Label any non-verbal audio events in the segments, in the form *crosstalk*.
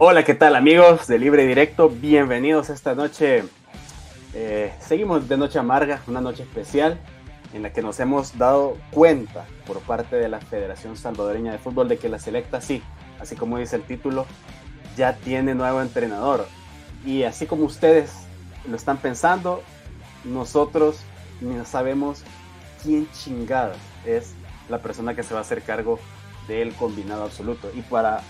Hola, ¿qué tal amigos de Libre Directo? Bienvenidos esta noche. Eh, seguimos de Noche Amarga, una noche especial en la que nos hemos dado cuenta por parte de la Federación Salvadoreña de Fútbol de que la selecta sí, así como dice el título, ya tiene nuevo entrenador. Y así como ustedes lo están pensando, nosotros no sabemos quién chingada es la persona que se va a hacer cargo del combinado absoluto. Y para,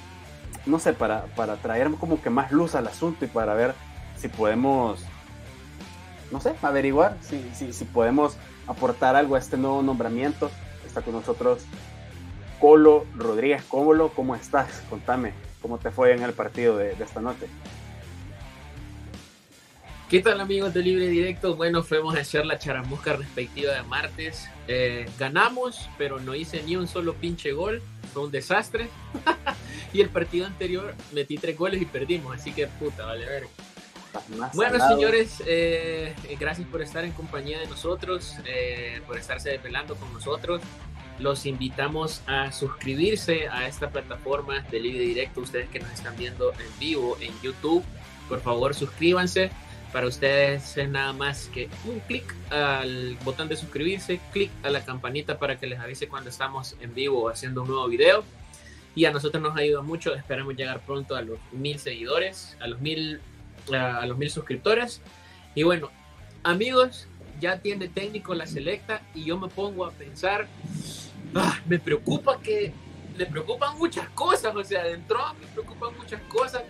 no sé, para, para traer como que más luz al asunto y para ver si podemos, no sé, averiguar si, si, si podemos aportar algo a este nuevo nombramiento. Está con nosotros Colo Rodríguez. Colo, ¿cómo estás? Contame, ¿cómo te fue en el partido de, de esta noche? ¿Qué tal amigos de Libre Directo? Bueno, fuimos a hacer la charamusca respectiva de martes. Eh, ganamos, pero no hice ni un solo pinche gol. Fue un desastre. *laughs* y el partido anterior metí tres goles y perdimos, así que puta, vale ver. Bueno, señores, eh, gracias por estar en compañía de nosotros, eh, por estarse desvelando con nosotros. Los invitamos a suscribirse a esta plataforma de Libre Directo. Ustedes que nos están viendo en vivo en YouTube, por favor suscríbanse para ustedes es nada más que un clic al botón de suscribirse, clic a la campanita para que les avise cuando estamos en vivo haciendo un nuevo video. Y a nosotros nos ayuda mucho, esperamos llegar pronto a los mil seguidores, a los mil, a los mil suscriptores. Y bueno, amigos, ya tiene técnico la selecta y yo me pongo a pensar, ah, me preocupa que, le preocupan muchas cosas, o sea, dentro me preocupan muchas cosas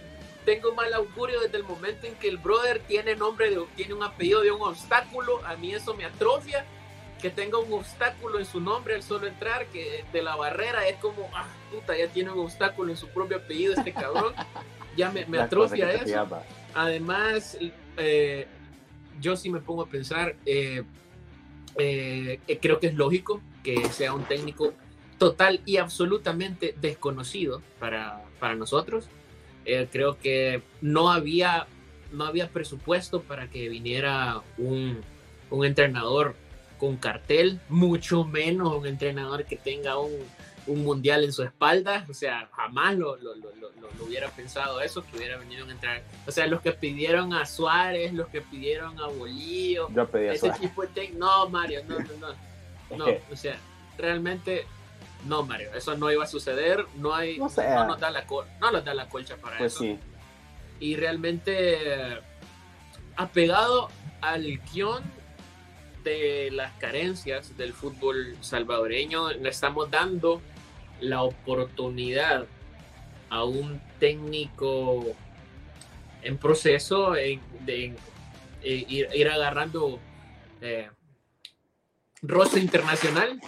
tengo mal augurio desde el momento en que el brother tiene nombre de, tiene un apellido de un obstáculo, a mí eso me atrofia, que tenga un obstáculo en su nombre al solo entrar, que de la barrera es como, ah, puta, ya tiene un obstáculo en su propio apellido este cabrón, ya me, me atrofia eso. Además, eh, yo sí me pongo a pensar, eh, eh, creo que es lógico que sea un técnico total y absolutamente desconocido para, para nosotros. Eh, creo que no había, no había presupuesto para que viniera un, un entrenador con cartel, mucho menos un entrenador que tenga un, un mundial en su espalda, o sea, jamás lo, lo, lo, lo, hubiera pensado eso, que hubiera venido a entrar. O sea, los que pidieron a Suárez, los que pidieron a Bolío, ese tipo de no, Mario, no, no, no, *laughs* no, o sea, realmente no, Mario, eso no iba a suceder. No hay. No, nos, da la no nos da la colcha para pues eso. Sí. Y realmente, apegado al guion de las carencias del fútbol salvadoreño, le estamos dando la oportunidad a un técnico en proceso de, ir, agarrando eh, rostro internacional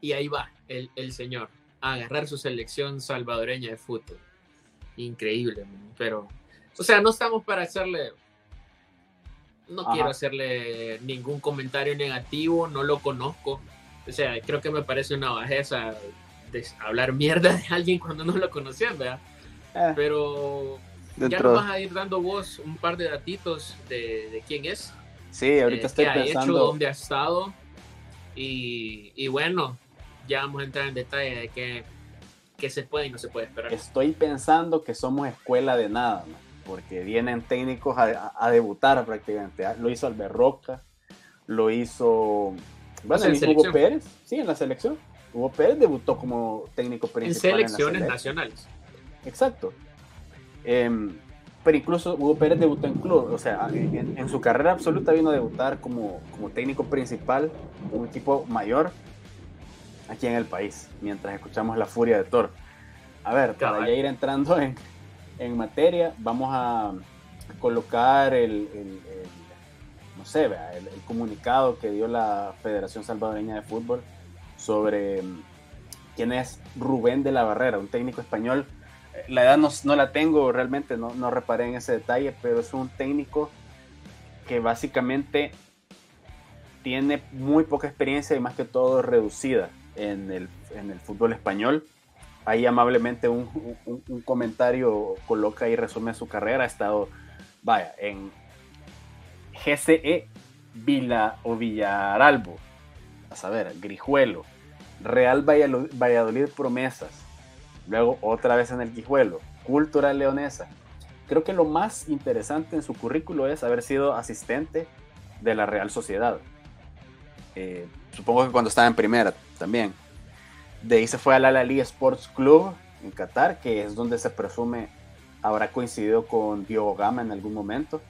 y ahí va el, señor a agarrar su selección salvadoreña de fútbol. Increíble, pero, o sea, no estamos para hacerle, no quiero hacerle ningún comentario negativo, no lo conozco. O sea, creo que me parece una bajeza de hablar mierda de alguien cuando no lo conocían, ¿verdad? Eh. pero ya nos vas a ir dando vos un par de datitos de, quién es. Sí, ahorita eh, estoy qué ha hecho, dónde ha estado. Y, y, bueno, ya vamos a entrar en detalle de qué, qué se puede y no se puede esperar. Estoy pensando que somos escuela de nada, porque vienen técnicos a, debutar prácticamente. Lo hizo Alberroca, lo hizo bueno, Hugo Pérez, sí, en la selección. Hugo Pérez debutó como técnico principal. En selecciones nacionales. Exacto. Em, pero incluso Hugo Pérez debutó en club, o sea, en, su carrera absoluta vino a debutar como, como técnico principal, un equipo mayor, aquí en el país, mientras escuchamos la furia de Thor. A ver, para ya ir entrando en, en materia, vamos a colocar el, no sé, el, comunicado que dio la Federación Salvadoreña de Fútbol sobre mm, quién es Rubén de la Barrera, un técnico español. La edad no, no la tengo realmente, no, no reparé en ese detalle, pero es un técnico que básicamente tiene muy poca experiencia y más que todo reducida en el, en el fútbol español. Ahí amablemente un, un, comentario coloca y resume su carrera. Ha estado, vaya, en GCE Vila o Villaralbo, a saber, Grijuelo, Real Valladolid, Promesas, luego otra vez en el Guijuelo, Cultural Leonesa, creo que lo más interesante en su currículo es haber sido asistente de la Real Sociedad. Eh, supongo que cuando estaba en primera también. De ahí se fue al Al Sports Club en Qatar, que es donde se presume habrá coincidido con Diogo Gama en algún momento.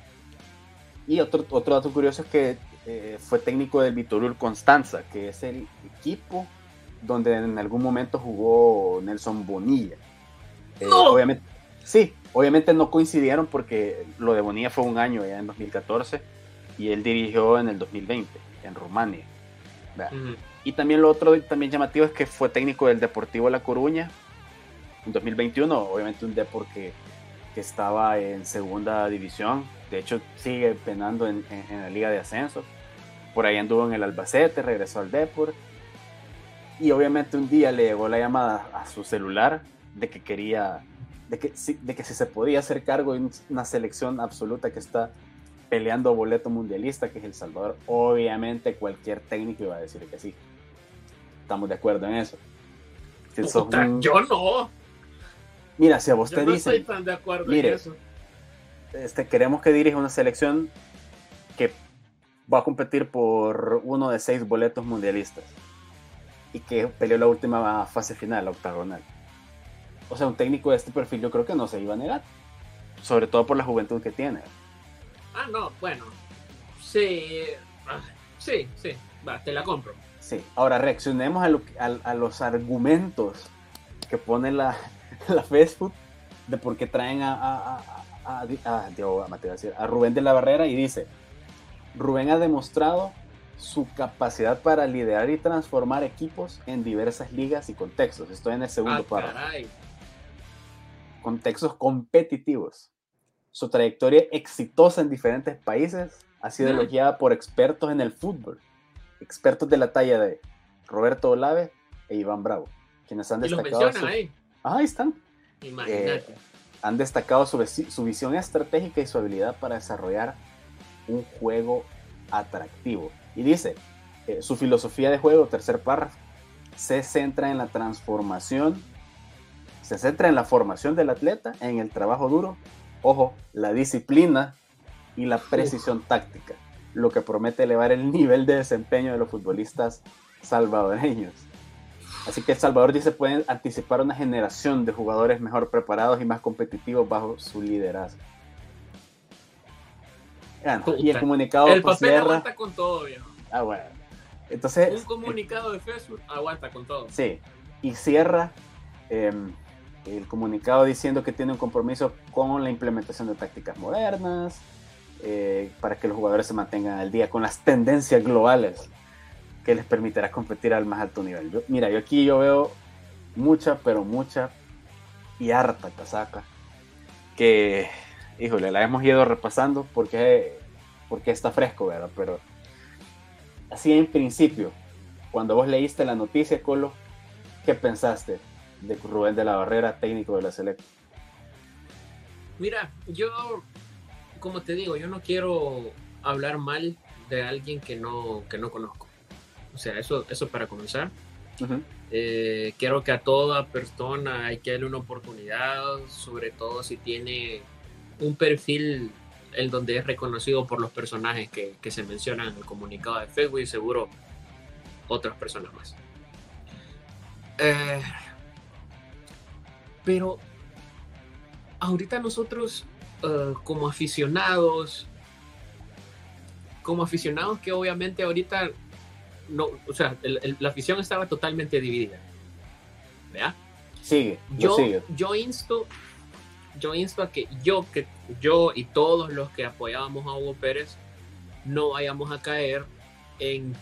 Y otro, otro dato curioso es que eh, fue técnico del Vitorul Constanza, que es el equipo donde en algún momento jugó Nelson Bonilla. Eh, obviamente, sí, obviamente no coincidieron porque lo de Bonilla fue un año ya en 2014 y él dirigió en el 2020 en Rumania. Y también lo otro también llamativo es que fue técnico del Deportivo La Coruña en 2021, obviamente un deporte que, que estaba en segunda división, de hecho sigue penando en, la liga de ascenso, por ahí anduvo en el Albacete, regresó al Deport y obviamente un día le llegó la llamada a su celular de que quería, de que, de que si se podía hacer cargo de una selección absoluta que está peleando boleto mundialista, que es El Salvador, obviamente cualquier técnico iba a decir que sí. Estamos de acuerdo en eso. Yo no. Mira, si a vos te no dicen. Estoy tan de acuerdo mire, en eso. Este, queremos que dirija una selección que va a competir por uno de seis boletos mundialistas y que peleó la última fase final, la octagonal. O sea, un técnico de este perfil yo creo que no se iba a negar, sobre todo por la juventud que tiene. Ah, no, bueno. Sí, ah, sí, sí, va, te la compro. Sí, ahora reaccionemos a, a, los argumentos que pone la, *laughs* la Facebook de por qué traen a, a, a, a, Rubén de la Barrera y dice, Rubén ha demostrado su capacidad para liderar y transformar equipos en diversas ligas y contextos. Estoy en el segundo ah, párrafo. Contextos competitivos. Su trayectoria exitosa en diferentes países ha sido elogiada por expertos en el fútbol, expertos de la talla de Roberto Olave e Iván Bravo, quienes han destacado. ahí. Ah, ahí están. Imagínate. Eh, han destacado su, su visión estratégica y su habilidad para desarrollar un juego atractivo. Y dice, eh, su filosofía de juego, tercer párrafo, se centra en la transformación, se centra en la formación del atleta, en el trabajo duro ojo, la disciplina y la precisión táctica, lo que promete elevar el nivel de desempeño de los futbolistas salvadoreños. Así que El Salvador dice pueden anticipar una generación de jugadores mejor preparados y más competitivos bajo su liderazgo. y el comunicado el papel cierra... aguanta con todo, viejo. Ah, bueno. Entonces, un comunicado de Facebook aguanta con todo. Sí, y cierra em, el comunicado diciendo que tiene un compromiso con la implementación de tácticas modernas, eh, para que los jugadores se mantengan al día con las tendencias globales que les permitirá competir al más alto nivel. mira, yo aquí yo veo mucha, pero mucha y harta casaca que, híjole, la hemos ido repasando porque, porque está fresco, ¿verdad? Pero así en principio, cuando vos leíste la noticia, Colo, ¿qué pensaste? De Rubén de la Barrera, técnico de la selección? Mira, yo, como te digo, yo no quiero hablar mal de alguien que no, que no conozco. O sea, eso, eso para comenzar. Eh, quiero que a toda persona hay que darle una oportunidad, sobre todo si tiene un perfil el donde es reconocido por los personajes que, que se mencionan en el comunicado de Facebook y seguro otras personas más. Eh, pero ahorita nosotros eh, como aficionados, como aficionados que obviamente ahorita no, o sea, la afición estaba totalmente dividida. ¿Verdad? Sigue, yo, yo insto, yo insto a que yo, que yo y todos los que apoyábamos a Hugo Pérez no vayamos a caer en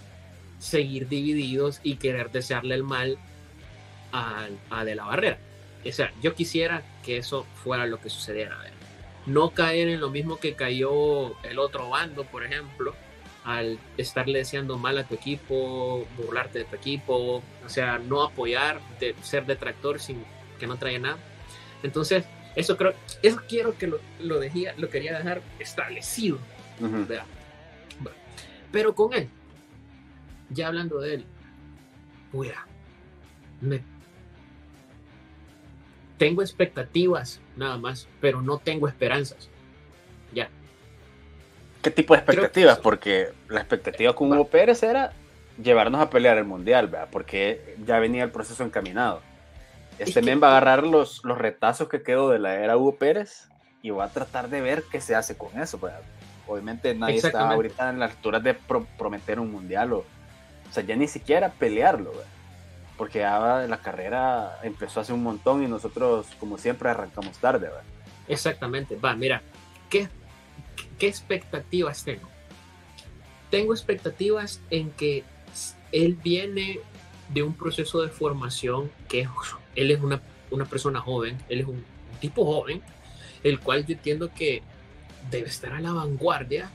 seguir divididos y querer desearle el mal a, a De la Barrera o sea, yo quisiera que eso fuera lo que sucediera. No caer en lo mismo que cayó el otro bando, por ejemplo, al estarle deseando mal a tu equipo, burlarte de tu equipo, o sea, no apoyar, de ser detractor sin que no traiga nada. Entonces, eso creo, eso quiero que lo, lo, dejía, lo quería dejar establecido. Pero con él, ya hablando de él, mira, me tengo expectativas nada más, pero no tengo esperanzas. Ya. ¿Qué tipo de expectativas? Porque la expectativa con Hugo Pérez era llevarnos a pelear el mundial, ¿verdad? Porque ya venía el proceso encaminado. Este men va a agarrar los, los retazos que quedó de la era Hugo Pérez y va a tratar de ver qué se hace con eso. ¿verdad? Obviamente nadie está ahorita en la altura de prometer un mundial o, o sea, ya ni siquiera pelearlo, ¿verdad? Porque la carrera empezó hace un montón y nosotros, como siempre, arrancamos tarde. ¿verdad? Exactamente. Va, mira, ¿qué, ¿qué expectativas tengo? Tengo expectativas en que él viene de un proceso de formación que él es una, una persona joven, él es un, tipo joven, el cual yo entiendo que debe estar a la vanguardia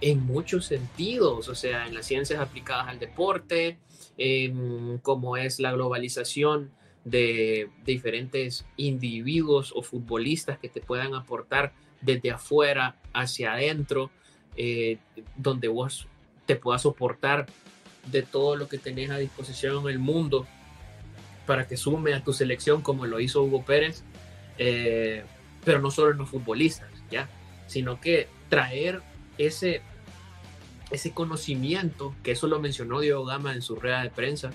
en muchos sentidos, o sea, en las ciencias aplicadas al deporte, en cómo es la globalización de diferentes individuos o futbolistas que te puedan aportar desde afuera hacia adentro, eh, donde vos te puedas soportar de todo lo que tenés a disposición en el mundo para que sume a tu selección como lo hizo Hugo Pérez, eh, pero no solo en los futbolistas, ¿ya? sino que traer ese, ese conocimiento, que eso lo mencionó Diego Gama en su rueda de prensa,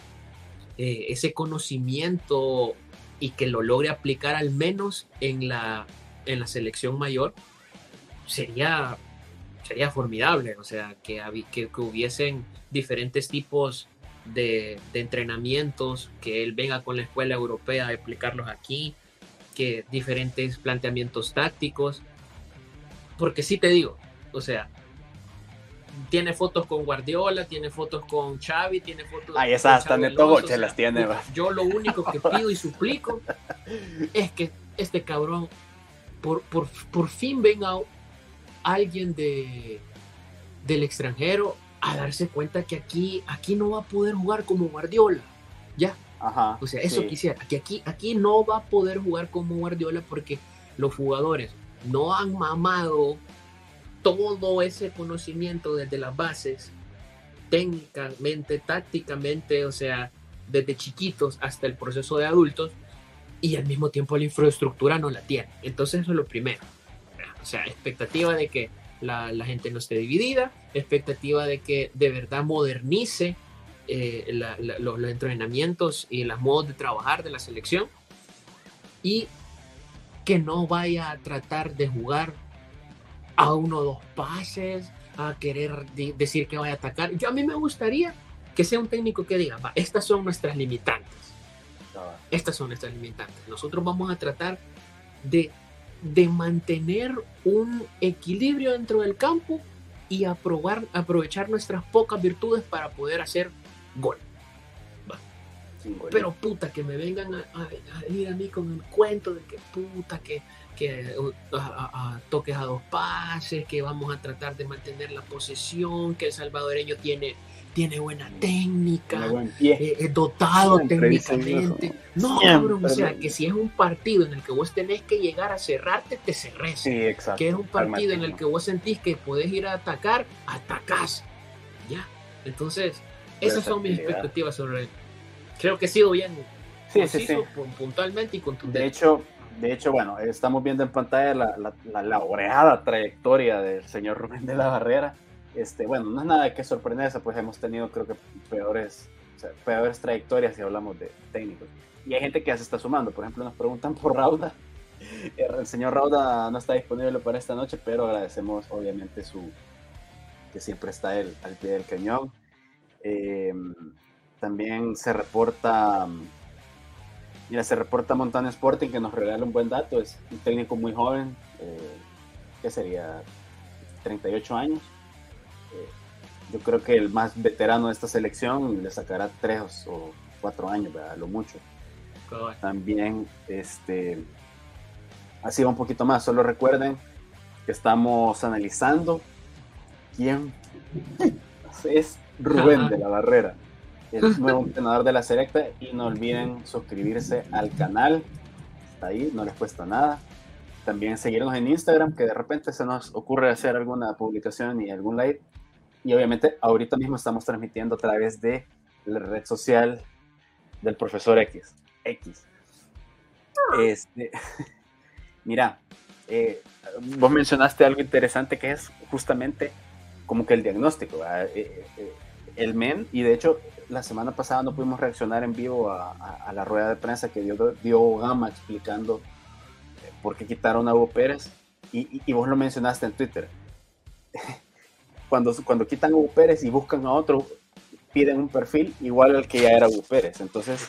eh, ese conocimiento y que lo logre aplicar al menos en la, en la selección mayor, sería, sería formidable, o sea, que, que, que hubiesen diferentes tipos de, de, entrenamientos, que él venga con la escuela europea a explicarlos aquí, que diferentes planteamientos tácticos, porque sí te digo, o sea, tiene fotos con Guardiola, tiene fotos con Xavi, tiene fotos Ahí esas hasta Neto se las tiene. Yo lo único que pido y suplico *laughs* es que este cabrón por, por, por fin venga alguien de, del extranjero a darse cuenta que aquí, aquí no va a poder jugar como Guardiola. Ya. Ajá, o sea, eso quisiera. Que aquí, aquí no va a poder jugar como Guardiola porque los jugadores no han mamado todo ese conocimiento desde las bases, técnicamente, tácticamente, o sea, desde chiquitos hasta el proceso de adultos, y al mismo tiempo la infraestructura no la tiene. Entonces eso es lo primero. O sea, expectativa de que la, gente no esté dividida, expectativa de que de verdad modernice eh, los, los, entrenamientos y los modos de trabajar de la selección y que no vaya a tratar de jugar a uno o dos pases, a querer decir que vaya a atacar. Yo a mí me gustaría que sea un técnico que diga, va, estas son nuestras limitantes. Estas son nuestras limitantes. Nosotros vamos a tratar de de mantener un equilibrio dentro del campo y aprobar, aprovechar nuestras pocas virtudes para poder hacer gol. Pero puta, que me vengan a, venir a mí con el cuento de que puta, que, que toques a dos pases, que vamos a tratar de mantener la posesión, que el salvadoreño tiene tiene buena técnica, eh, es dotado técnicamente. No, cabrón, o sea, que si es un partido en el que vos tenés que llegar a cerrarte, te cerrés. Sí, exacto. Que es un partido en el que vos sentís que podés ir a atacar, atacás. Ya. Entonces, esas son mis expectativas sobre él. Creo que he sido bien sí, sí, sí. puntualmente y contundente. De hecho, de hecho, bueno, estamos viendo en pantalla la, la, la trayectoria del señor Rubén de la Barrera este, bueno, no es nada que sorprenderse, pues hemos tenido creo que peores, peores trayectorias si hablamos de técnicos. Y hay gente que ya se está sumando, por ejemplo, nos preguntan por Rauda. *laughs* El señor Rauda no está disponible para esta noche, pero agradecemos obviamente su que siempre está él al pie del cañón. Em, también se reporta, mira, se reporta Montana Sporting que nos regala un buen dato, es un técnico muy joven, eh, que sería 38 años, yo creo que el más veterano de esta selección le sacará tres o cuatro años, ¿verdad? lo mucho. También, este, así va un poquito más. Solo recuerden que estamos analizando quién es Rubén de la Barrera, el nuevo entrenador de la Selecta. Y no olviden suscribirse al canal. Está ahí, no les cuesta nada. También seguirnos en Instagram, que de repente se nos ocurre hacer alguna publicación y algún live y obviamente ahorita mismo estamos transmitiendo a través de la red social del profesor X. X. Este, *laughs* mira, eh, vos mencionaste algo interesante que es justamente como que el diagnóstico, eh, eh, el MEN, y de hecho la semana pasada no pudimos reaccionar en vivo a, la rueda de prensa que dio, dio Gama explicando por qué quitaron a Hugo Pérez, y, vos lo mencionaste en Twitter. *laughs* Cuando, cuando quitan a Hugo Pérez y buscan a otro, piden un perfil igual al que ya era Hugo Pérez. Entonces,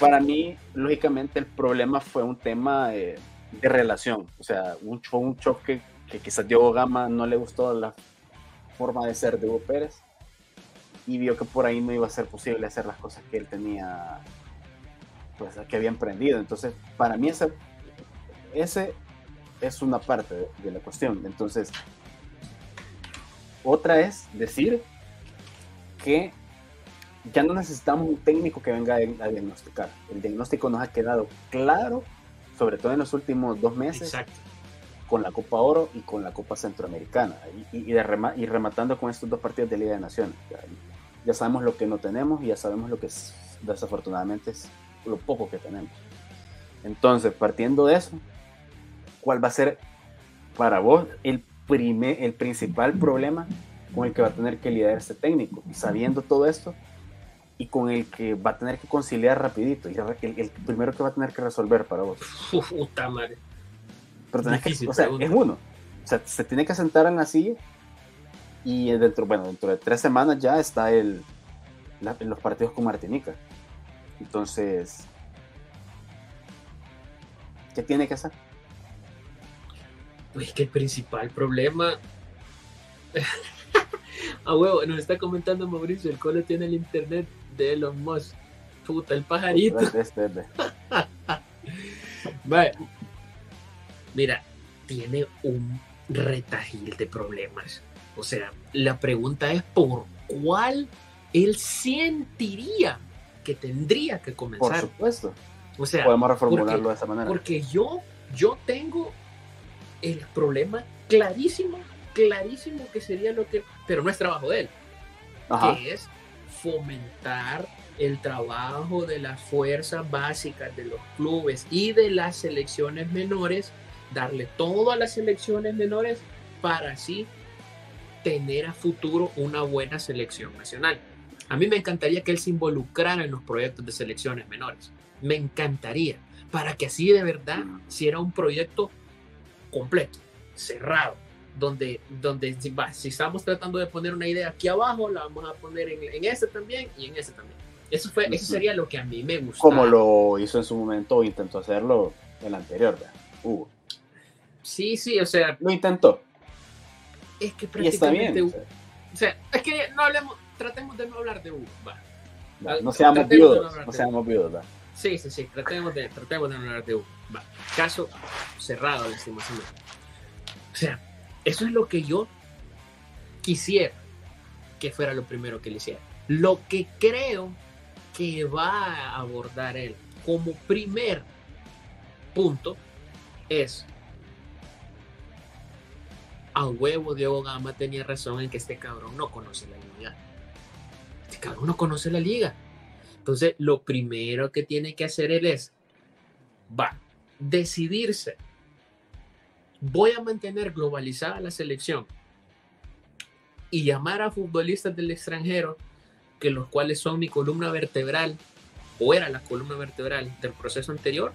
para mí, lógicamente, el problema fue un tema de, relación. O sea, un, fue un choque que quizás Diego Gama no le gustó la forma de ser de Hugo Pérez y vio que por ahí no iba a ser posible hacer las cosas que él tenía, pues que había emprendido. Entonces, para mí ese, ese es una parte de, la cuestión. Entonces, otra es decir que ya no necesitamos un técnico que venga a, diagnosticar. El diagnóstico nos ha quedado claro, sobre todo en los últimos dos meses, con la Copa Oro y con la Copa Centroamericana. Y, y, rematando con estos dos partidos de Liga de Naciones. Ya, sabemos lo que no tenemos y ya sabemos lo que desafortunadamente es lo poco que tenemos. Entonces, partiendo de eso, ¿cuál va a ser para vos el, primer, el principal problema con el que va a tener que lidiar este técnico? Y sabiendo todo esto, y con el que va a tener que conciliar rapidito y el, primero que va a tener que resolver para vos. Puta madre. Pero tenés que, o sea, es uno. O sea, se tiene que sentar en la silla y dentro, bueno, dentro de tres semanas ya está el, los partidos con Martinica. Entonces, ¿qué tiene que hacer? Pues que el principal problema. *laughs* A huevo, nos está comentando Mauricio, el cole tiene el internet de los Musk. Puta, el pajarito. *laughs* Mira, tiene un retajil de problemas. O sea, la pregunta es por cuál él sentiría que tendría que comenzar. Por supuesto. O sea, podemos reformularlo de esa manera. Porque yo, yo tengo el problema clarísimo, clarísimo que sería lo que, pero no es trabajo de él, que es fomentar el trabajo de las fuerzas básicas de los clubes y de las selecciones menores, darle todo a las selecciones menores para así tener a futuro una buena selección nacional. A mí me encantaría que él se involucrara en los proyectos de selecciones menores. Me encantaría, para que así de verdad, si era un proyecto completo, cerrado, donde, donde si, estamos tratando de poner una idea aquí abajo, la vamos a poner en, en ese también y en ese también. Eso, fue, eso sería lo que a mí me gusta. Como lo hizo en su momento o intentó hacerlo el anterior, Hugo. Sí, sí, o sea. Lo intentó. Es que prácticamente. o, sea. es que no hablemos, tratemos de no hablar de Hugo, no seamos viudos, no seamos viudos, Sí, sí, sí, tratemos de, tratemos de no hablar de Hugo. Va. Caso cerrado, lastimosamente. O sea, eso es lo que yo quisiera que fuera lo primero que le hiciera. Lo que creo que va a abordar él como primer punto es a huevo Diego Gama tenía razón en que este cabrón no conoce la liga. Este cabrón no conoce la liga. Entonces, lo primero que tiene que hacer él es, va, decidirse voy a mantener globalizada la selección y llamar a futbolistas del extranjero, que los cuales son mi columna vertebral, o era la columna vertebral del proceso anterior,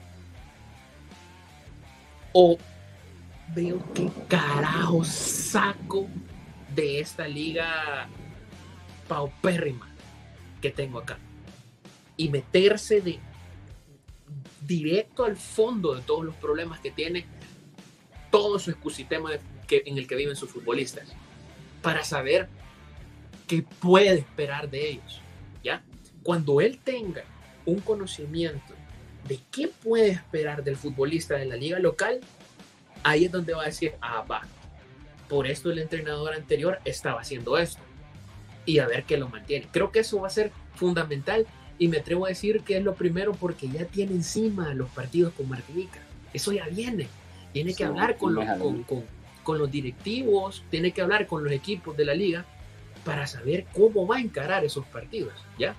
o veo qué carajo saco de esta liga paupérrima que tengo acá. Y meterse de directo al fondo de todos los problemas que tiene todo su ecosistema en el que viven sus futbolistas, para saber qué puede esperar de ellos. ¿ya? Cuando él tenga un conocimiento de qué puede esperar del futbolista de la liga local, ahí es donde va a decir, ah, va, por esto el entrenador anterior estaba haciendo esto. Y a ver qué lo mantiene. Creo que eso va a ser fundamental y me atrevo a decir que es lo primero porque ya tiene encima los partidos con Martinica. Eso ya viene. Tiene que hablar con los, con, los directivos, tiene que hablar con los equipos de la liga para saber cómo va a encarar esos partidos, ¿ya?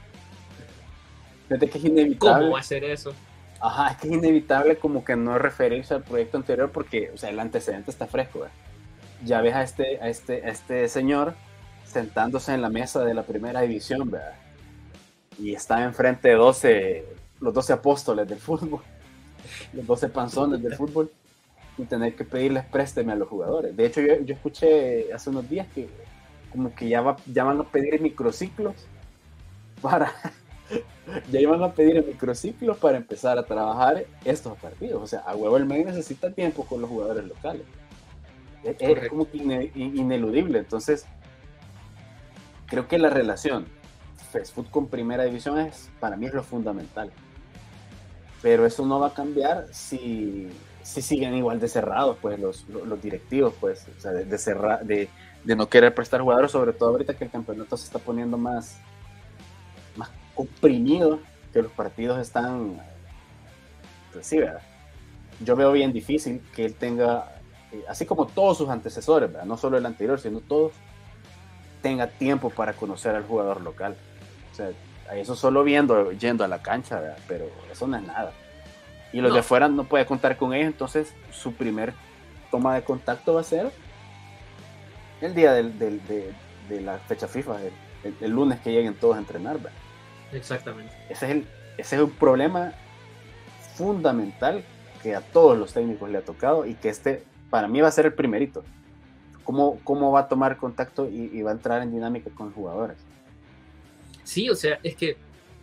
que es inevitable. ¿Cómo va a hacer eso? Ajá, es que es inevitable como que no referirse al proyecto anterior porque, o sea, el antecedente está fresco. Ya ves a este, a este, a este señor sentándose en la mesa de la primera división, ¿verdad? Y está enfrente de 12, los 12 apóstoles del fútbol, *laughs* los 12 panzones del fútbol, y tener que pedirles présteme a los jugadores. De hecho, yo, yo escuché hace unos días que como que ya, va, ya van a pedir microciclos para ya iban a pedir el microciclo para empezar a trabajar estos partidos. O sea, a huevo el MED necesita tiempo con los jugadores locales. Es, como que ineludible. Entonces, creo que la relación fast food con primera división es, para mí es lo fundamental. Pero eso no va a cambiar si, si siguen igual de cerrados, pues, los, los, directivos, pues, o sea, de, de, de, de no querer prestar jugadores, sobre todo ahorita que el campeonato se está poniendo más, comprimido que los partidos están. Pues sí, ¿verdad? Yo veo bien difícil que él tenga, eh, así como todos sus antecesores, ¿verdad? no solo el anterior, sino todos, tenga tiempo para conocer al jugador local. O sea, eso solo viendo, yendo a la cancha, ¿verdad? pero eso no es nada. Y los de afuera no puede contar con ellos, entonces su primer toma de contacto va a ser el día del, de, la fecha FIFA, el, el, lunes que lleguen todos a entrenar. ¿verdad? Exactamente. Ese es, el, ese es un problema fundamental que a todos los técnicos le ha tocado y que este para mí va a ser el primerito. ¿Cómo, cómo va a tomar contacto y, va a entrar en dinámica con los jugadores? Sí, o sea, es que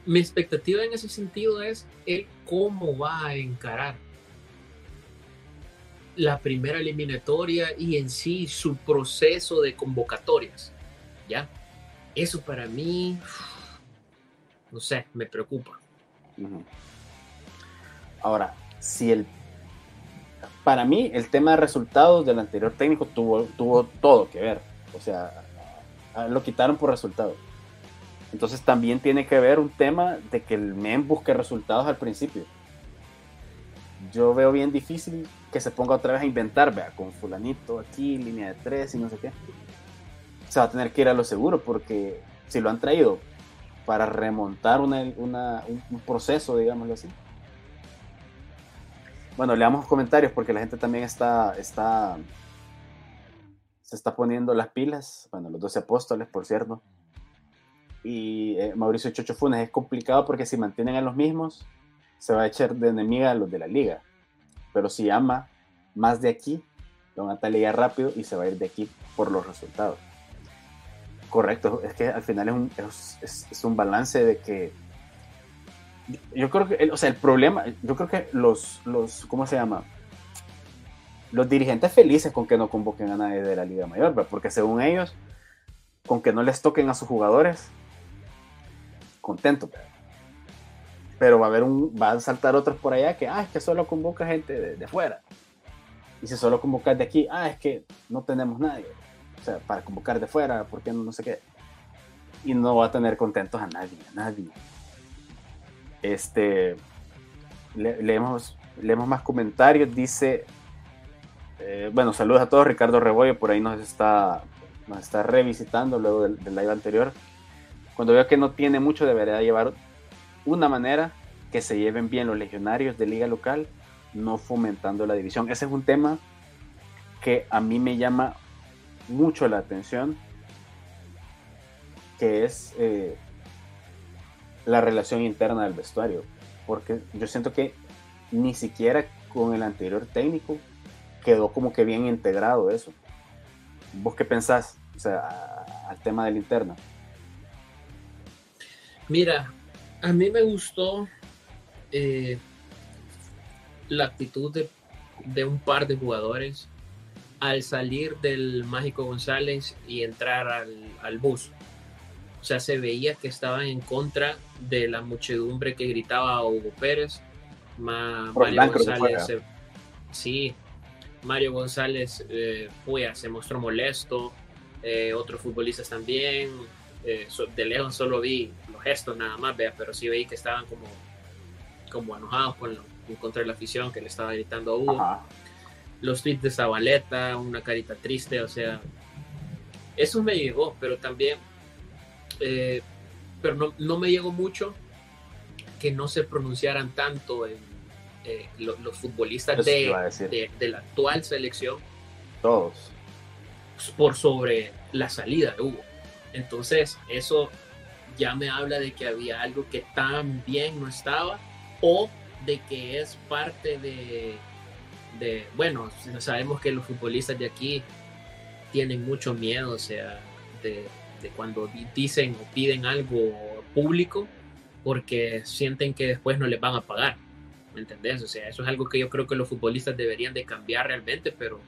mi expectativa en ese sentido es el cómo va a encarar la primera eliminatoria y en sí su proceso de convocatorias. ¿Ya? Eso para mí no sé, me preocupa. Ahora, si el para mí el tema de resultados del anterior técnico tuvo, tuvo todo que ver. O sea, lo quitaron por resultados. Entonces también tiene que ver un tema de que el MEM busque resultados al principio. Yo veo bien difícil que se ponga otra vez a inventar, vea, con fulanito aquí, línea de tres y no sé qué. Se va a tener que ir a lo seguro porque si lo han traído para remontar una, un, proceso, digámoslo así. Bueno, leamos comentarios porque la gente también está, está, se está poniendo las pilas. Bueno, los 12 apóstoles, por cierto. Y eh, Mauricio Chocho Funes es complicado porque si mantienen a los mismos, se va a echar de enemiga a los de la liga. Pero si ama más de aquí, lo van a rápido y se va a ir de aquí por los resultados. Correcto, es que al final es un, es, un balance de que yo creo que, o sea, el problema, yo creo que los, los, ¿cómo se llama? Los dirigentes felices con que no convoquen a nadie de la Liga Mayor, porque según ellos, con que no les toquen a sus jugadores, contento. Pero va a haber un, va a saltar otros por allá que, ah, es que solo convoca gente de, de fuera. Y si solo convocas de aquí, ah, es que no tenemos nadie sea, para convocar de fuera, porque no, no sé qué. Y no va a tener contentos a nadie, a nadie. Este, leemos, leemos más comentarios, dice, eh, bueno, saludos a todos, Ricardo Rebollo por ahí nos está, nos está revisitando luego del, del live anterior. Cuando veo que no tiene mucho, debería llevar una manera que se lleven bien los legionarios de liga local, no fomentando la división. Ese es un tema que a mí me llama mucho la atención, que es eh, la relación interna del vestuario, porque yo siento que ni siquiera con el anterior técnico quedó como que bien integrado eso. ¿Vos qué pensás al tema del interno? Mira, a mí me gustó eh, la actitud de, de, un par de jugadores al salir del Mágico González y entrar al, bus. O sea, se veía que estaban en contra de la muchedumbre que gritaba a Hugo Pérez. Mario González, sí, Mario González eh, se mostró molesto. Eh, otros futbolistas también. Eh, de lejos solo vi los gestos nada más, vea, pero sí veí que estaban como, como enojados con en contra de la afición que le estaba gritando a Hugo los tweets de Zabaleta, una carita triste, o sea, eso me llegó, pero también, eh, pero no, me llegó mucho que no se pronunciaran tanto en, eh, los futbolistas de, de, la actual selección. Todos. Por sobre la salida de Hugo. Entonces, eso ya me habla de que había algo que tan bien no estaba o de que es parte de, de bueno, sabemos que los futbolistas de aquí tienen mucho miedo, o sea, de, de cuando dicen o piden algo público, porque sienten que después no les van a pagar. ¿Me entendés? O sea, eso es algo que yo creo que los futbolistas deberían de cambiar realmente, pero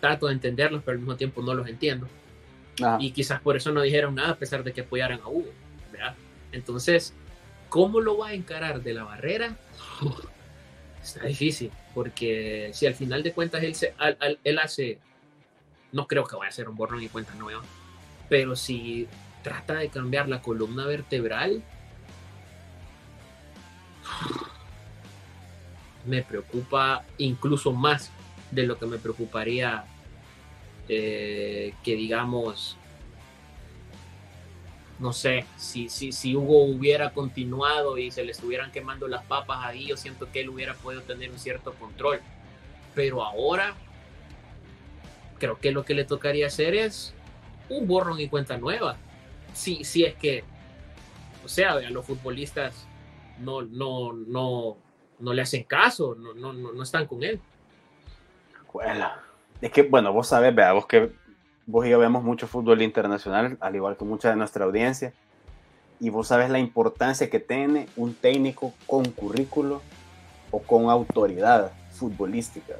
trato de entenderlos, pero al mismo tiempo no los entiendo. Y quizás por eso no dijeron nada a pesar de que apoyaran a Hugo. ¿verdad? Entonces, ¿cómo lo va a encarar de la barrera? Está difícil, porque si al final de cuentas él, se, él hace, no creo que vaya a ser un borrón y cuenta nueva, pero si trata de cambiar la columna vertebral, me preocupa incluso más de lo que me preocuparía eh, que digamos, no sé, si, si, si Hugo hubiera continuado y se le estuvieran quemando las papas ahí, yo siento que él hubiera podido tener un cierto control. Pero ahora, creo que lo que le tocaría hacer es un borrón y cuenta nueva. Si, si es que, o sea, a los futbolistas no, no, no, no le hacen caso, no, no, no están con él. Es que, bueno, vos sabés, vea, vos que vos y yo vemos mucho fútbol internacional, al igual que mucha de nuestra audiencia, y vos sabes la importancia que tiene un técnico con currículo o con autoridad futbolística.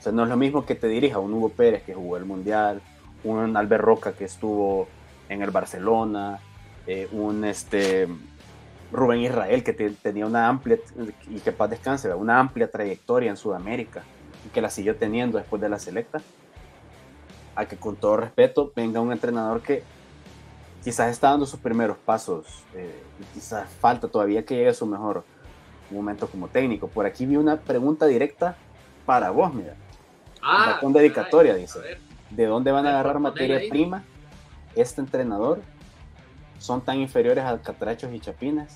O sea, no es lo mismo que te dirija un Hugo Pérez que jugó el Mundial, un Albert Roca que estuvo en el Barcelona, eh, un este, Rubén Israel que tenía una amplia, y que paz descanse, una amplia trayectoria en Sudamérica y que la siguió teniendo después de la selecta, a que con todo respeto venga un entrenador que quizás está dando sus primeros pasos eh, y quizás falta todavía que llegue a su mejor momento como técnico. Por aquí vi una pregunta directa para vos, mira. Ah, con dedicatoria, dice. ¿De dónde van a agarrar materia prima este entrenador? ¿Son tan inferiores a Catrachos y Chapines?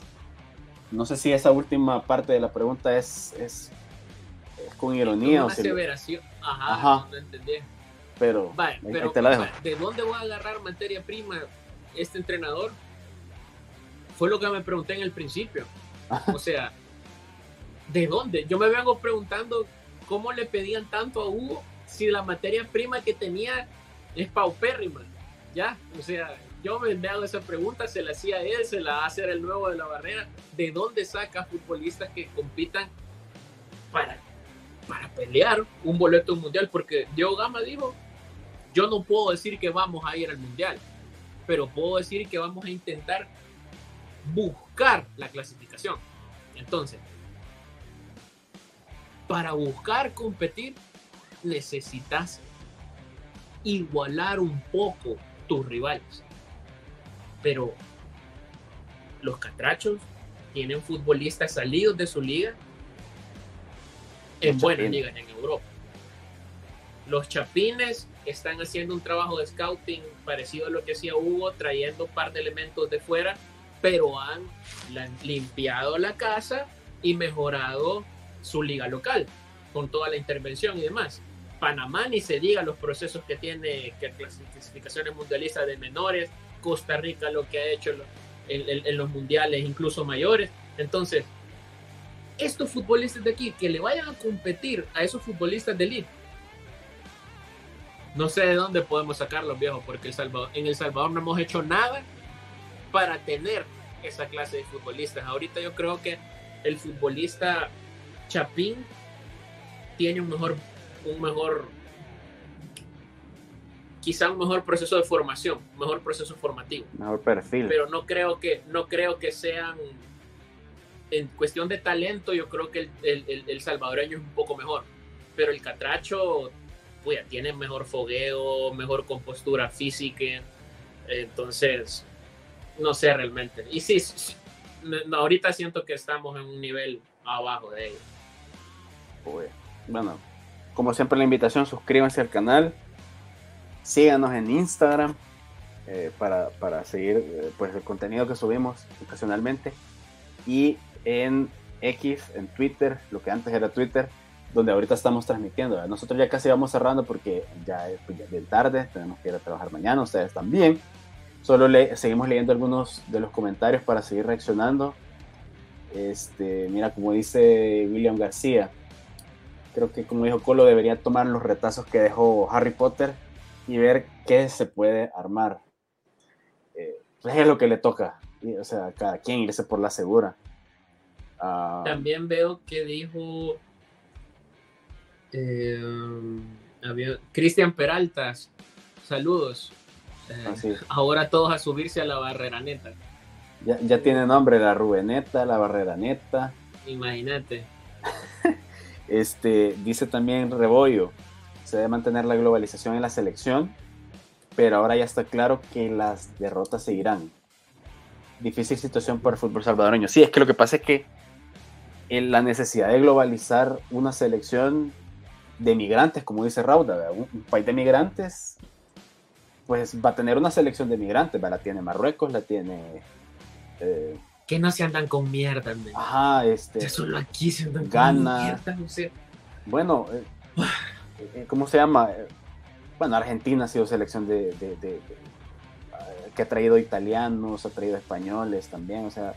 No sé si esa última parte de la pregunta es, es con ironía. o aseveración. Ajá, no entendí. Pero, pero te la dejo. ¿de dónde voy a agarrar materia prima este entrenador? Fue lo que me pregunté en el principio. *laughs* O sea, ¿de dónde? Yo me vengo preguntando cómo le pedían tanto a Hugo si la materia prima que tenía es paupérrima. ¿Ya? O sea, yo me hago esa pregunta, se la hacía él, se la hace el nuevo de la barrera. ¿De dónde saca futbolistas que compitan para para pelear un boleto mundial, porque Diego Gama dijo, yo no puedo decir que vamos a ir al mundial, pero puedo decir que vamos a intentar buscar la clasificación. Entonces, para buscar competir, necesitas igualar un poco tus rivales. Pero los catrachos tienen futbolistas salidos de su liga en buena liga en Europa. Los Chapines están haciendo un trabajo de scouting parecido a lo que hacía Hugo, trayendo un par de elementos de fuera, pero han limpiado la casa y mejorado su liga local con toda la intervención y demás. Panamá ni se diga los procesos que tiene, que clasificaciones mundialistas de menores, Costa Rica lo que ha hecho en los mundiales incluso mayores. Entonces, estos futbolistas de aquí que le vayan a competir a esos futbolistas de elite, no sé de dónde podemos sacarlos, viejos, porque en El Salvador no hemos hecho nada para tener esa clase de futbolistas. Ahorita yo creo que el futbolista Chapín tiene un mejor, un mejor, quizá un mejor proceso de formación, un mejor proceso formativo. Mejor perfil. Pero no creo que, no creo que sean en cuestión de talento, yo creo que el, salvadoreño es un poco mejor. Pero el catracho, pues, tiene mejor fogueo, mejor compostura física. Entonces, no sé realmente. Y sí, ahorita siento que estamos en un nivel abajo de ellos. Bueno, como siempre la invitación, suscríbanse al canal, síganos en Instagram eh, para, seguir eh, pues, el contenido que subimos ocasionalmente y en X, en Twitter, lo que antes era Twitter, donde ahorita estamos transmitiendo. Nosotros ya casi vamos cerrando porque ya es pues, bien tarde, tenemos que ir a trabajar mañana, ustedes también. Solo le, seguimos leyendo algunos de los comentarios para seguir reaccionando. Este, mira, como dice William García, creo que como dijo Colo, debería tomar los retazos que dejó Harry Potter y ver qué se puede armar. Eh, es lo que le toca, o sea, cada quien irse por la segura. Ah, También veo que dijo eh, Cristian Peraltas, saludos. Eh, ahora todos a subirse a la barrera neta. Ya, ya tiene nombre la Rubeneta, la barrera neta. Imagínate. *laughs* este, dice también Rebollo, se debe mantener la globalización en la selección, pero ahora ya está claro que las derrotas seguirán. Difícil situación para el fútbol salvadoreño. Sí, es que lo que pasa es que la necesidad de globalizar una selección de migrantes, como dice Rauda, un, país de migrantes, pues va a tener una selección de migrantes, la tiene Marruecos, la tiene... Eh, que no se andan con mierda, Ajá, este... solo aquí se andan con mierda, Bueno, eh, eh, ¿cómo se llama? Bueno, Argentina ha sido selección de, que ha traído italianos, ha traído españoles también, o sea,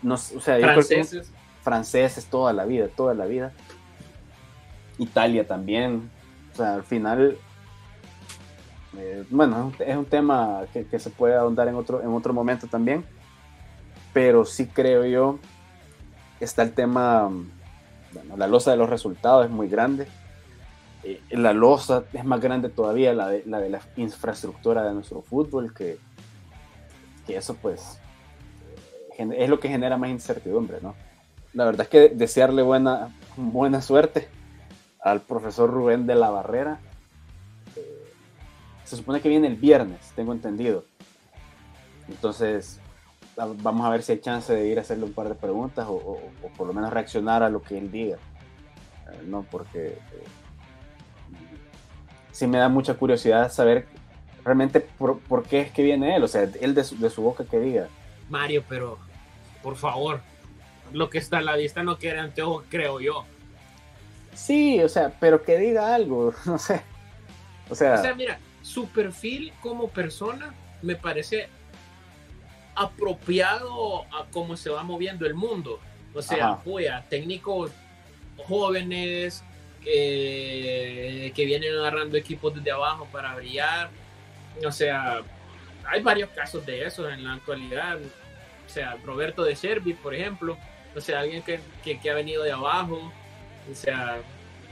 no, o sea, franceses. franceses toda la vida, toda la vida. Italia también. O sea, al final, eh, bueno, es un tema que, se puede ahondar en otro, en otro momento también, pero sí creo yo, está el tema, la losa de los resultados es muy grande. Eh, la losa es más grande todavía, la de, la de la infraestructura de nuestro fútbol, que, que eso pues es lo que genera más incertidumbre, ¿no? La verdad es que desearle buena, buena suerte al profesor Rubén de la Barrera. Se supone que viene el viernes, tengo entendido. Entonces, vamos a ver si hay chance de ir a hacerle un par de preguntas o, por lo menos reaccionar a lo que él diga. Eh, no, porque eh, sí me da mucha curiosidad saber realmente por, qué es que viene él. O sea, él de su, boca que diga. Mario, pero por favor, lo que está a la vista no quiere anteojos, creo yo. Sí, o sea, pero que diga algo, *laughs* no sé. O sea, o sea, mira, su perfil como persona me parece apropiado a cómo se va moviendo el mundo. O sea, a técnicos jóvenes que vienen agarrando equipos desde abajo para brillar. O sea, hay varios casos de eso en la actualidad. O sea, Roberto de Servi, por ejemplo. O sea, alguien que, que, que ha venido de abajo o sea,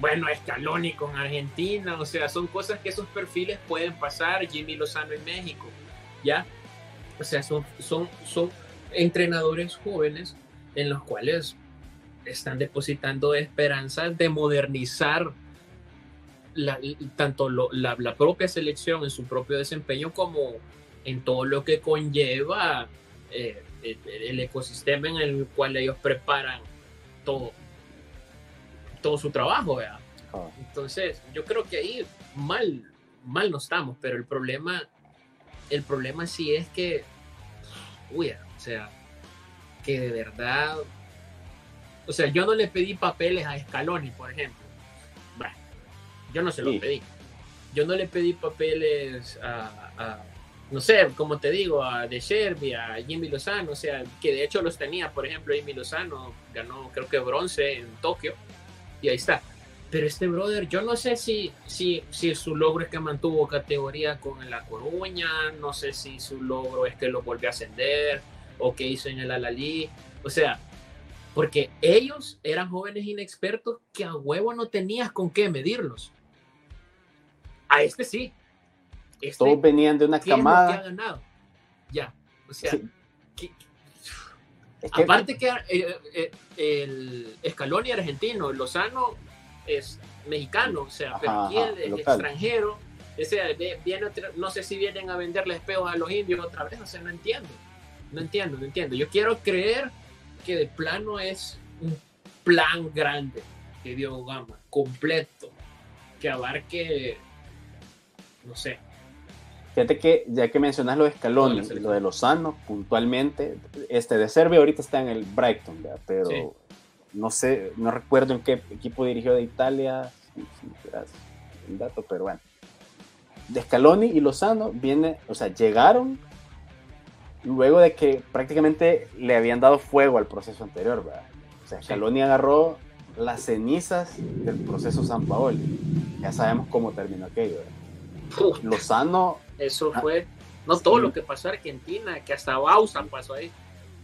bueno, Scaloni con Argentina, o sea, son cosas que esos perfiles pueden pasar, Jimmy Lozano en México, ¿ya? O sea, son, son, son entrenadores jóvenes en los cuales están depositando esperanzas de modernizar tanto la, propia selección en su propio desempeño como en todo lo que conlleva eh, el ecosistema en el cual ellos preparan todo todo su trabajo, ¿verdad? Ah. Entonces, yo creo que ahí mal, mal no estamos, pero el problema, el problema sí es que, uy, o sea, que de verdad, o sea, yo no le pedí papeles a Scaloni, por ejemplo. Yo no se los pedí. Yo no le pedí papeles a, no sé, como te digo, a De Sherby, a Jimmy Lozano, o sea, que de hecho los tenía, por ejemplo, Jimmy Lozano ganó creo que bronce en Tokio y ahí está. Pero este brother, yo no sé si, si, si su logro es que mantuvo categoría con La Coruña, no sé si su logro es que lo volvió a ascender o que hizo en el Alalí. O sea, porque ellos eran jóvenes inexpertos que a huevo no tenías con qué medirlos. A este sí. Este, Todos venían de una camada. ha ganado? Ya. O sea, Aparte que eh, eh, el Escaloni argentino, Lozano es mexicano, o sea, pero aquí el, extranjero, no sé si vienen a venderle espejos a los indios otra vez, o sea, no entiendo, no entiendo, no entiendo. Yo quiero creer que de plano es un plan grande que dio Gama, completo, que abarque, no sé. Fíjate que ya que mencionas lo de Scaloni lo de Lozano, puntualmente, este de Serbia ahorita está en el Brighton, pero no sé, no recuerdo en qué equipo dirigió de Italia, el dato, pero bueno. De Scaloni y Lozano viene, o sea, llegaron luego de que prácticamente le habían dado fuego al proceso anterior, ¿verdad? O sea, Scaloni agarró las cenizas del proceso San Paoli. Ya sabemos cómo terminó aquello. Lozano. Eso ah, fue. No todo lo que pasó en Argentina, que hasta Bausa pasó ahí.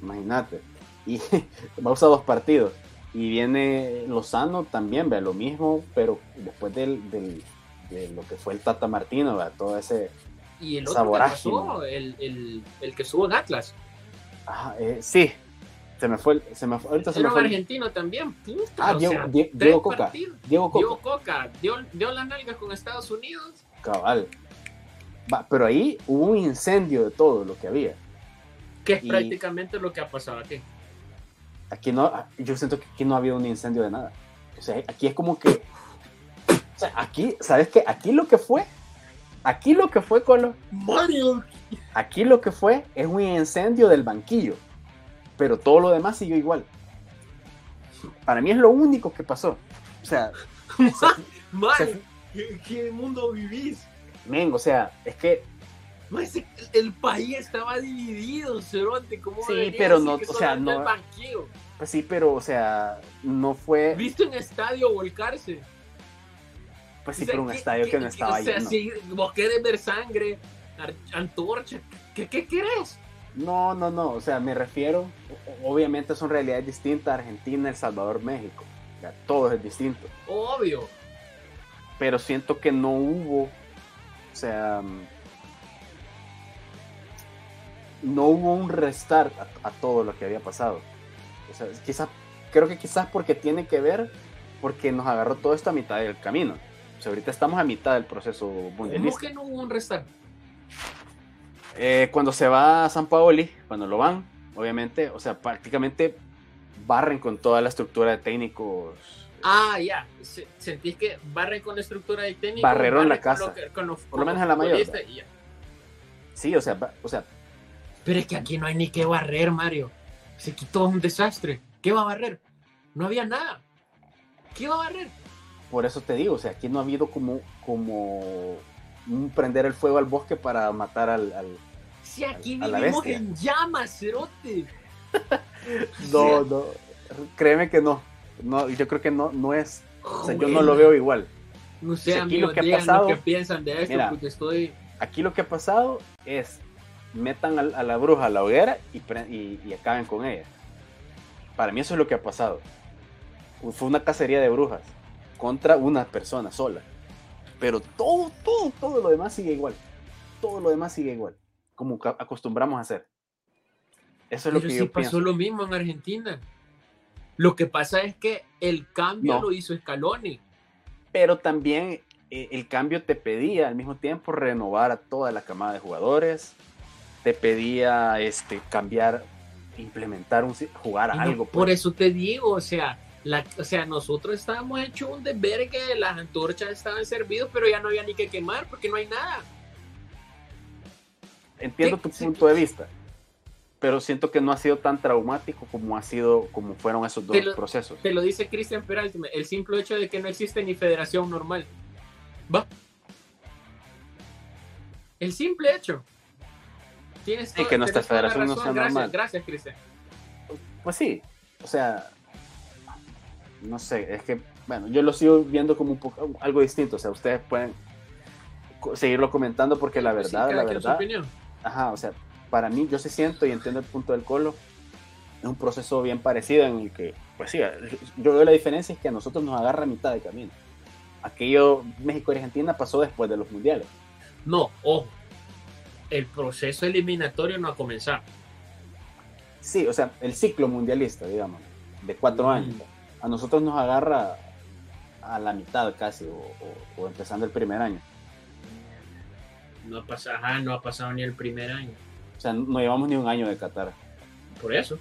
Imagínate. Y *laughs* Bausa dos partidos. Y viene Lozano también, ve lo mismo, pero después del, del, de lo que fue el Tata Martino, ¿ve? todo ese. Y el otro que pasó, el, el, el, que estuvo en Atlas. Ah, eh, sí, se me fue, se me fue, ahorita se me fue. argentino también, puta. Ah, Diego, sea, Diego, Diego Coca. Diego Coca. Diego Coca. Dio, dio las nalgas con Estados Unidos. Cabal. Pero ahí hubo un incendio de todo lo que había. Que es y prácticamente lo que ha pasado aquí. Aquí no, yo siento que aquí no ha habido un incendio de nada. O sea, aquí es como que. O sea, aquí, ¿sabes qué? Aquí lo que fue. Aquí lo que fue, Colo. Mario. Aquí lo que fue es un incendio del banquillo pero todo lo demás siguió igual. Para mí es lo único que pasó. O sea, *laughs* Mal, ¿qué mundo vivís? Men, o sea, es que el país estaba dividido, Cerote, ¿cómo Sí, pero no, o sea, no. Pues sí, pero, o sea, no fue. ¿Viste un estadio volcarse? Pues sí, pero un estadio que no estaba o sea, lleno. Si vos querés ver sangre, antorcha, ¿qué, qué querés? No, no, no, o sea, me refiero, obviamente son realidades distintas, Argentina, El Salvador, México, ya, todo es distinto. Obvio. Pero siento que no hubo, o sea, no hubo un restart a, todo lo que había pasado. O sea, quizás, creo que quizás porque tiene que ver, porque nos agarró todo esto a mitad del camino. O sea, ahorita estamos a mitad del proceso mundialista. ¿Cómo que no hubo un restart? Eh, cuando se va a San Paoli, cuando lo van, obviamente, o sea, prácticamente barren con toda la estructura de técnicos. Ah, ya. ¿Sentís que barren con la estructura de técnicos? Barreron la casa. Por lo menos en la mayoría. Sí, o sea, o sea. Pero es que aquí no hay ni que barrer, Mario. Se quitó un desastre. ¿Qué va a barrer? No había nada. ¿Qué va a barrer? Por eso te digo, o sea, aquí no ha habido como, como prender el fuego al bosque para matar al. al si aquí vivimos en llamas, cerote. *laughs* no, no. Créeme que no. No. Yo creo que no, no es. O sea, yo no lo veo igual. No sé, aquí lo que ha pasado, que piensan de esto, porque estoy. Aquí lo que ha pasado es metan a, a la bruja a la hoguera y, y, y, acaben con ella. Para mí eso es lo que ha pasado. Fue una cacería de brujas contra una persona sola. Pero todo, todo, todo lo demás sigue igual. Todo lo demás sigue igual. Como acostumbramos a hacer. Eso es lo que sí pasó lo mismo en Argentina. Lo que pasa es que el cambio lo hizo Scaloni. Pero también eh, el cambio te pedía al mismo tiempo renovar a toda la camada de jugadores. Te pedía este, cambiar, implementar un jugar algo. Por pues. eso te digo, o sea, o sea, nosotros estábamos hechos un deber que las antorchas estaban servidas, pero ya no había ni que quemar porque no hay nada. Entiendo tu punto de vista, pero siento que no ha sido tan traumático como ha sido, como fueron esos dos procesos. Te lo dice Cristian Peralta, el simple hecho de que no existe ni federación normal. Va. El simple hecho. Tienes sí, que nuestra federación no sea gracias, normal. Gracias, Cristian. Pues sí, o sea, no sé, es que, bueno, yo lo sigo viendo como un poco, algo distinto, o sea, ustedes pueden seguirlo comentando porque la verdad, la verdad, ajá, o sea, para mí yo se siento y entiendo el punto del colo, es un proceso bien parecido en el que, pues sí, yo veo la diferencia es que a nosotros nos agarra a mitad de camino. Aquello México y Argentina pasó después de los mundiales. No, ojo, el proceso eliminatorio no ha comenzado. Sí, o sea, el ciclo mundialista, digamos, de cuatro años a nosotros nos agarra a la mitad casi, o, empezando el primer año. No ha, pasado, no ha pasado ni el primer año. O sea, no llevamos ni un año de Qatar. Por eso.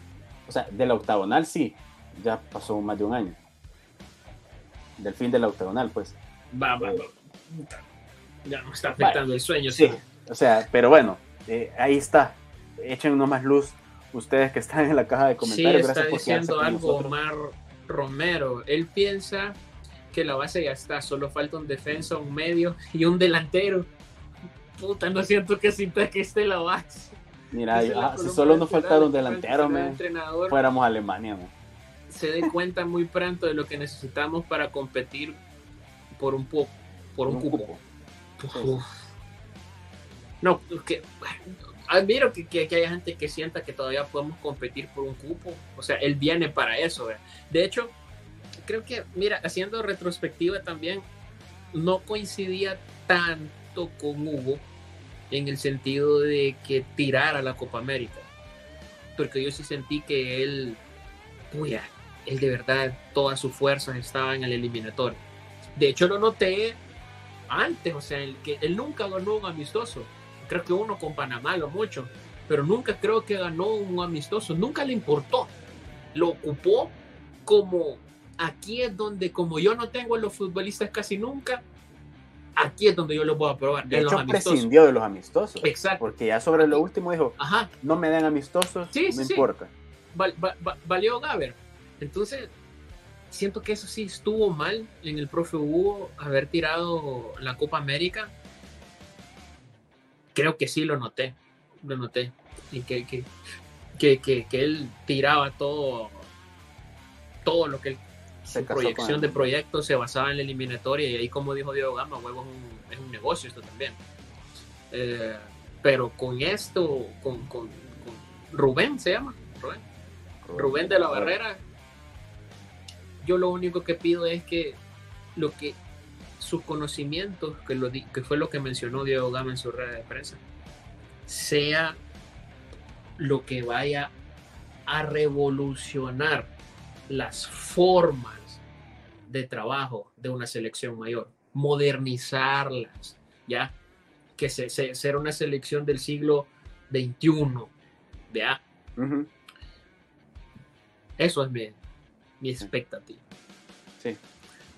O sea, de la octagonal sí, ya pasó más de un año. Del fin de la octagonal, pues. Va, va, va. Ya nos está afectando el sueño. Sí. O sea, pero bueno, eh, ahí está. Echen más luz ustedes que están en la caja de comentarios. Sí, está diciendo algo Omar Romero. Él piensa que la base ya está, solo falta un defensa, un medio y un delantero. Puta, no siento que sienta que esté la base. Mira, ah, si solo nos faltara un delantero, fuéramos a Alemania. Se dé cuenta muy pronto de lo que necesitamos para competir por un, po por un, cupo. No, que, admiro que, que, haya gente que sienta que todavía podemos competir por un cupo. O sea, él viene para eso. De hecho, creo que, mira, haciendo retrospectiva también, no coincidía tanto con Hugo en el sentido de que tirara la Copa América. Porque yo sí sentí que él, puya, él de verdad, todas sus fuerzas estaban en el eliminatorio. De hecho, lo noté antes, o sea, que él nunca ganó un amistoso. Creo que uno con Panamá lo mucho, pero nunca creo que ganó un amistoso. Nunca le importó. Lo ocupó como aquí es donde, como yo no tengo a los futbolistas casi nunca, aquí es donde yo voy a probar. De hecho, prescindió de los amistosos. Exacto. Porque ya sobre lo último dijo, Ajá. no me den amistosos, no importa. valió Gaber. Entonces, siento que eso sí estuvo mal en el profe Hugo haber tirado la Copa América. Creo que sí lo noté, lo noté. Y que, que, que, que, él tiraba todo, todo lo que él su proyección de proyectos se basaba en la eliminatoria y ahí como dijo Diego Gama, huevo es un, es un negocio esto también. Eh, pero con esto, con, con, Rubén se llama, Rubén. Rubén de la Barrera, yo lo único que pido es que lo que sus conocimientos, que, lo, que fue lo que mencionó Diego Gama en su red de prensa, sea lo que vaya a revolucionar las formas de trabajo de una selección mayor, modernizarlas, ¿ya? Que se, ser una selección del siglo XXI, ¿ya? Eso es mi, mi expectativa. Sí,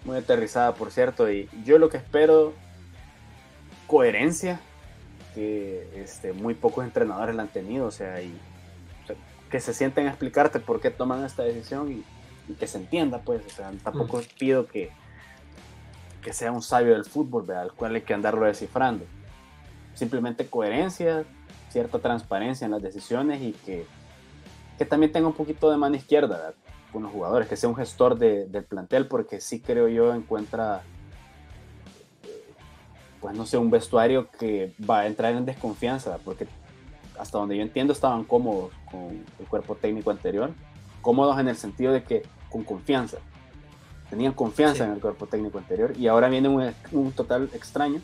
muy aterrizada, por cierto, y yo lo que espero, coherencia, que este, muy pocos entrenadores la han tenido, o sea, y que se sienten a explicarte por qué toman esta decisión y y que se entienda, pues, o sea, tampoco mm. pido que, que sea un sabio del fútbol, ¿verdad? al cual hay que andarlo descifrando. Simplemente coherencia, cierta transparencia en las decisiones y que, que también tenga un poquito de mano izquierda con los jugadores, que sea un gestor de, del plantel, porque sí creo yo encuentra, pues no sé, un vestuario que va a entrar en desconfianza, porque hasta donde yo entiendo estaban cómodos con el cuerpo técnico anterior, cómodos en el sentido de que con confianza. Tenían confianza en el cuerpo técnico anterior y ahora viene un, total extraño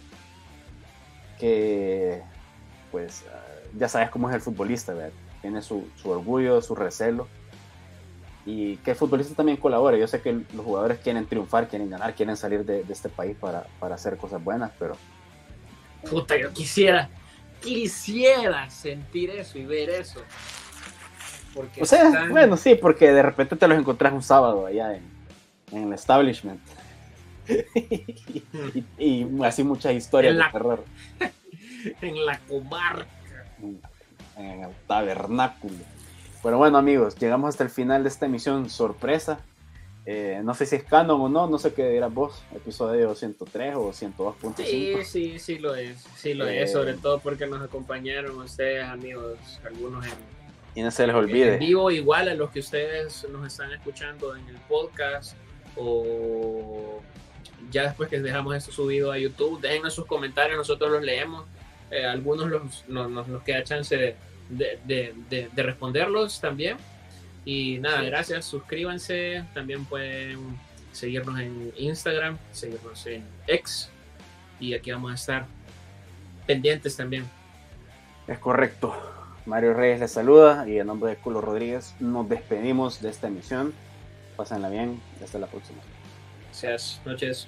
que, pues, ah, ya sabes cómo es el futbolista, Tiene su, orgullo, su recelo y que el futbolista también colabore. Yo sé que los jugadores quieren triunfar, quieren ganar, quieren salir de, este país para, para, hacer cosas buenas, pero... Puta, yo quisiera, quisiera sentir eso y ver eso o sea, bueno, sí, porque de repente te los encontrás un sábado allá en, en el establishment. *laughs* y, así muchas historias de terror. *laughs* en la comarca. En el tabernáculo. Pero bueno, amigos, llegamos hasta el final de esta emisión sorpresa. Eh, no sé si es canon o no, no sé qué dirás vos, episodio 103 o 102.5. Sí, sí, sí lo es, sí lo es, sobre eh, todo porque nos acompañaron ustedes, amigos, algunos en y no se les olvide. En vivo igual a los que ustedes nos están escuchando en el podcast o ya después que dejamos esto subido a YouTube, déjenos sus comentarios, nosotros los leemos. Eh, algunos los, nos, nos, queda chance de, de, de, responderlos también. Y nada, gracias, suscríbanse, también pueden seguirnos en Instagram, seguirnos en X y aquí vamos a estar pendientes también. Es correcto. Mario Reyes les saluda y en nombre de Culo Rodríguez nos despedimos de esta emisión. Pásenla bien hasta la próxima. Gracias, noches.